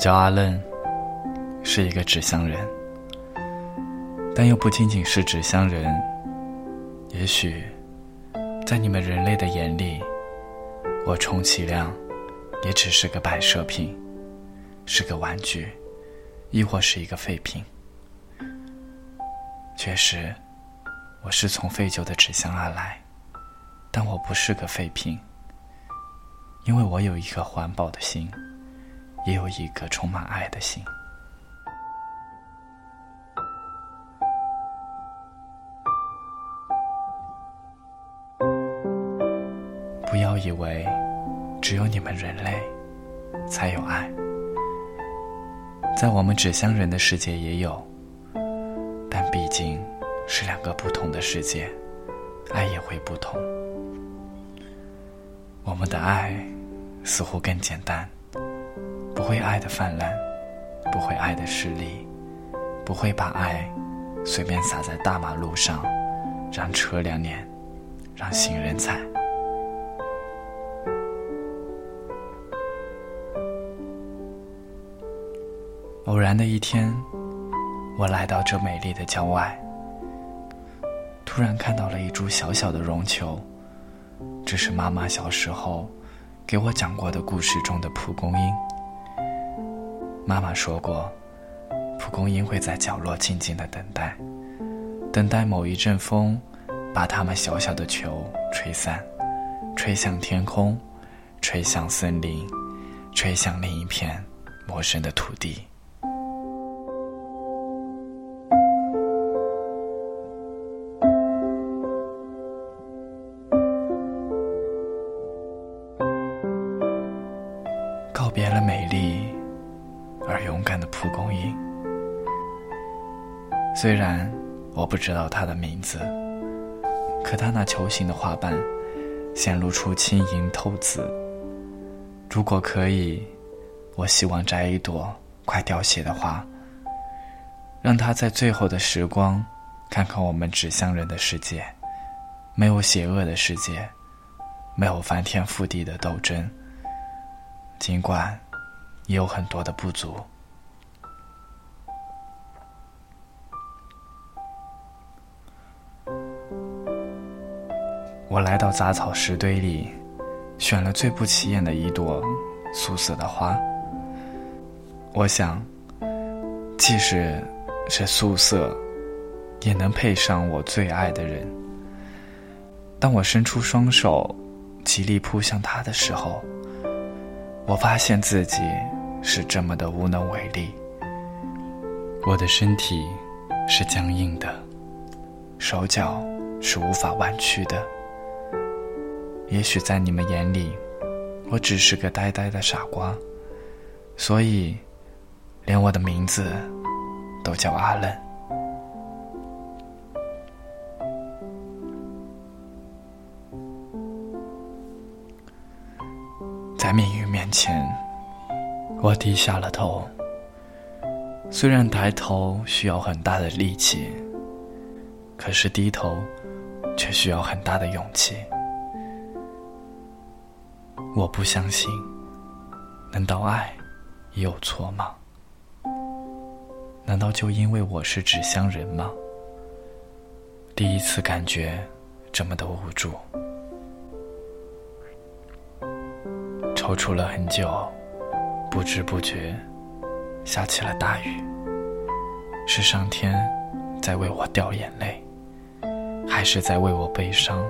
我叫阿愣，是一个纸箱人，但又不仅仅是纸箱人。也许，在你们人类的眼里，我充其量也只是个摆设品，是个玩具，亦或是一个废品。确实，我是从废旧的纸箱而来，但我不是个废品，因为我有一颗环保的心。也有一个充满爱的心。不要以为只有你们人类才有爱，在我们纸箱人的世界也有，但毕竟是两个不同的世界，爱也会不同。我们的爱似乎更简单。会爱的泛滥，不会爱的势利，不会把爱随便洒在大马路上，让车辆碾，让行人踩。偶然的一天，我来到这美丽的郊外，突然看到了一株小小的绒球，这是妈妈小时候给我讲过的故事中的蒲公英。妈妈说过，蒲公英会在角落静静的等待，等待某一阵风，把它们小小的球吹散，吹向天空，吹向森林，吹向另一片陌生的土地。告别了美丽。而勇敢的蒲公英，虽然我不知道它的名字，可它那球形的花瓣显露出轻盈透紫。如果可以，我希望摘一朵快凋谢的花，让它在最后的时光，看看我们纸箱人的世界，没有邪恶的世界，没有翻天覆地的斗争，尽管。也有很多的不足。我来到杂草石堆里，选了最不起眼的一朵素色的花。我想，即使是素色，也能配上我最爱的人。当我伸出双手，极力扑向他的时候，我发现自己。是这么的无能为力。我的身体是僵硬的，手脚是无法弯曲的。也许在你们眼里，我只是个呆呆的傻瓜，所以连我的名字都叫阿冷。在命运面前。我低下了头，虽然抬头需要很大的力气，可是低头却需要很大的勇气。我不相信，难道爱也有错吗？难道就因为我是纸箱人吗？第一次感觉这么的无助，踌躇了很久。不知不觉，下起了大雨。是上天在为我掉眼泪，还是在为我悲伤？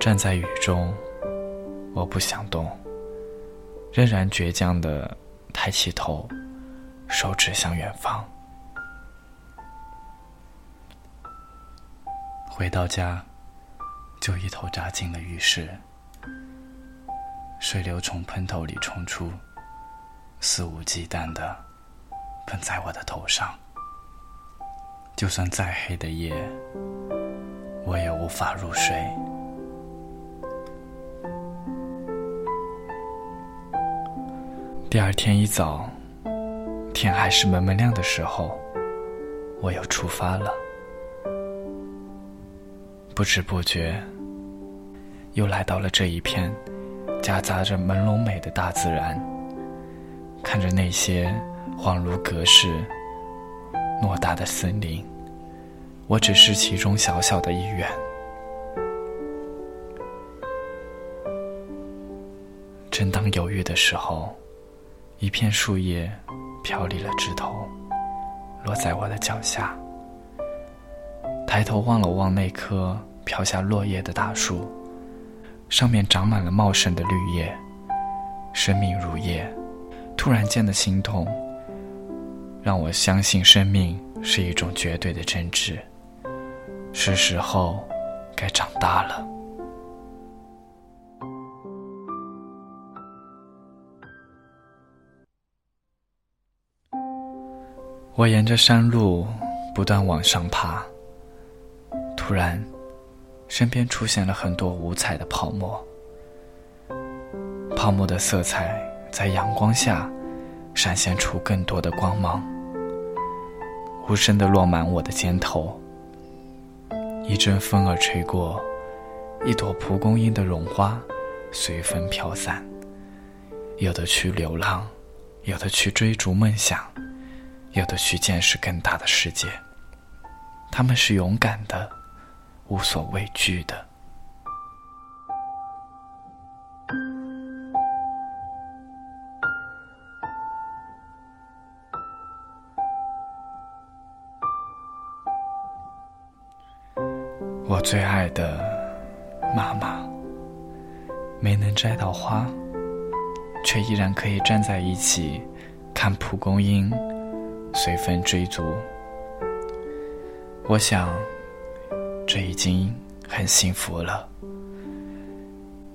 站在雨中，我不想动，仍然倔强的抬起头，手指向远方。回到家，就一头扎进了浴室。水流从喷头里冲出，肆无忌惮的喷在我的头上。就算再黑的夜，我也无法入睡。第二天一早，天还是蒙蒙亮的时候，我又出发了。不知不觉，又来到了这一片。夹杂着朦胧美的大自然，看着那些恍如隔世、偌大的森林，我只是其中小小的一员。正当犹豫的时候，一片树叶飘离了枝头，落在我的脚下。抬头望了望那棵飘下落叶的大树，上面长满了茂盛的绿叶，生命如叶。突然间的心痛，让我相信生命是一种绝对的真挚。是时候该长大了。我沿着山路不断往上爬，突然，身边出现了很多五彩的泡沫。泡沫的色彩在阳光下闪现出更多的光芒，无声的落满我的肩头。一阵风儿吹过，一朵蒲公英的绒花随风飘散，有的去流浪，有的去追逐梦想。有的去见识更大的世界，他们是勇敢的，无所畏惧的。我最爱的妈妈，没能摘到花，却依然可以站在一起看蒲公英。随风追逐，我想，这已经很幸福了。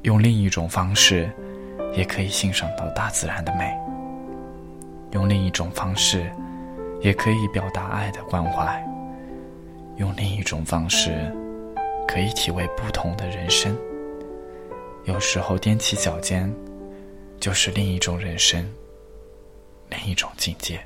用另一种方式，也可以欣赏到大自然的美；用另一种方式，也可以表达爱的关怀；用另一种方式，可以体味不同的人生。有时候踮起脚尖，就是另一种人生，另一种境界。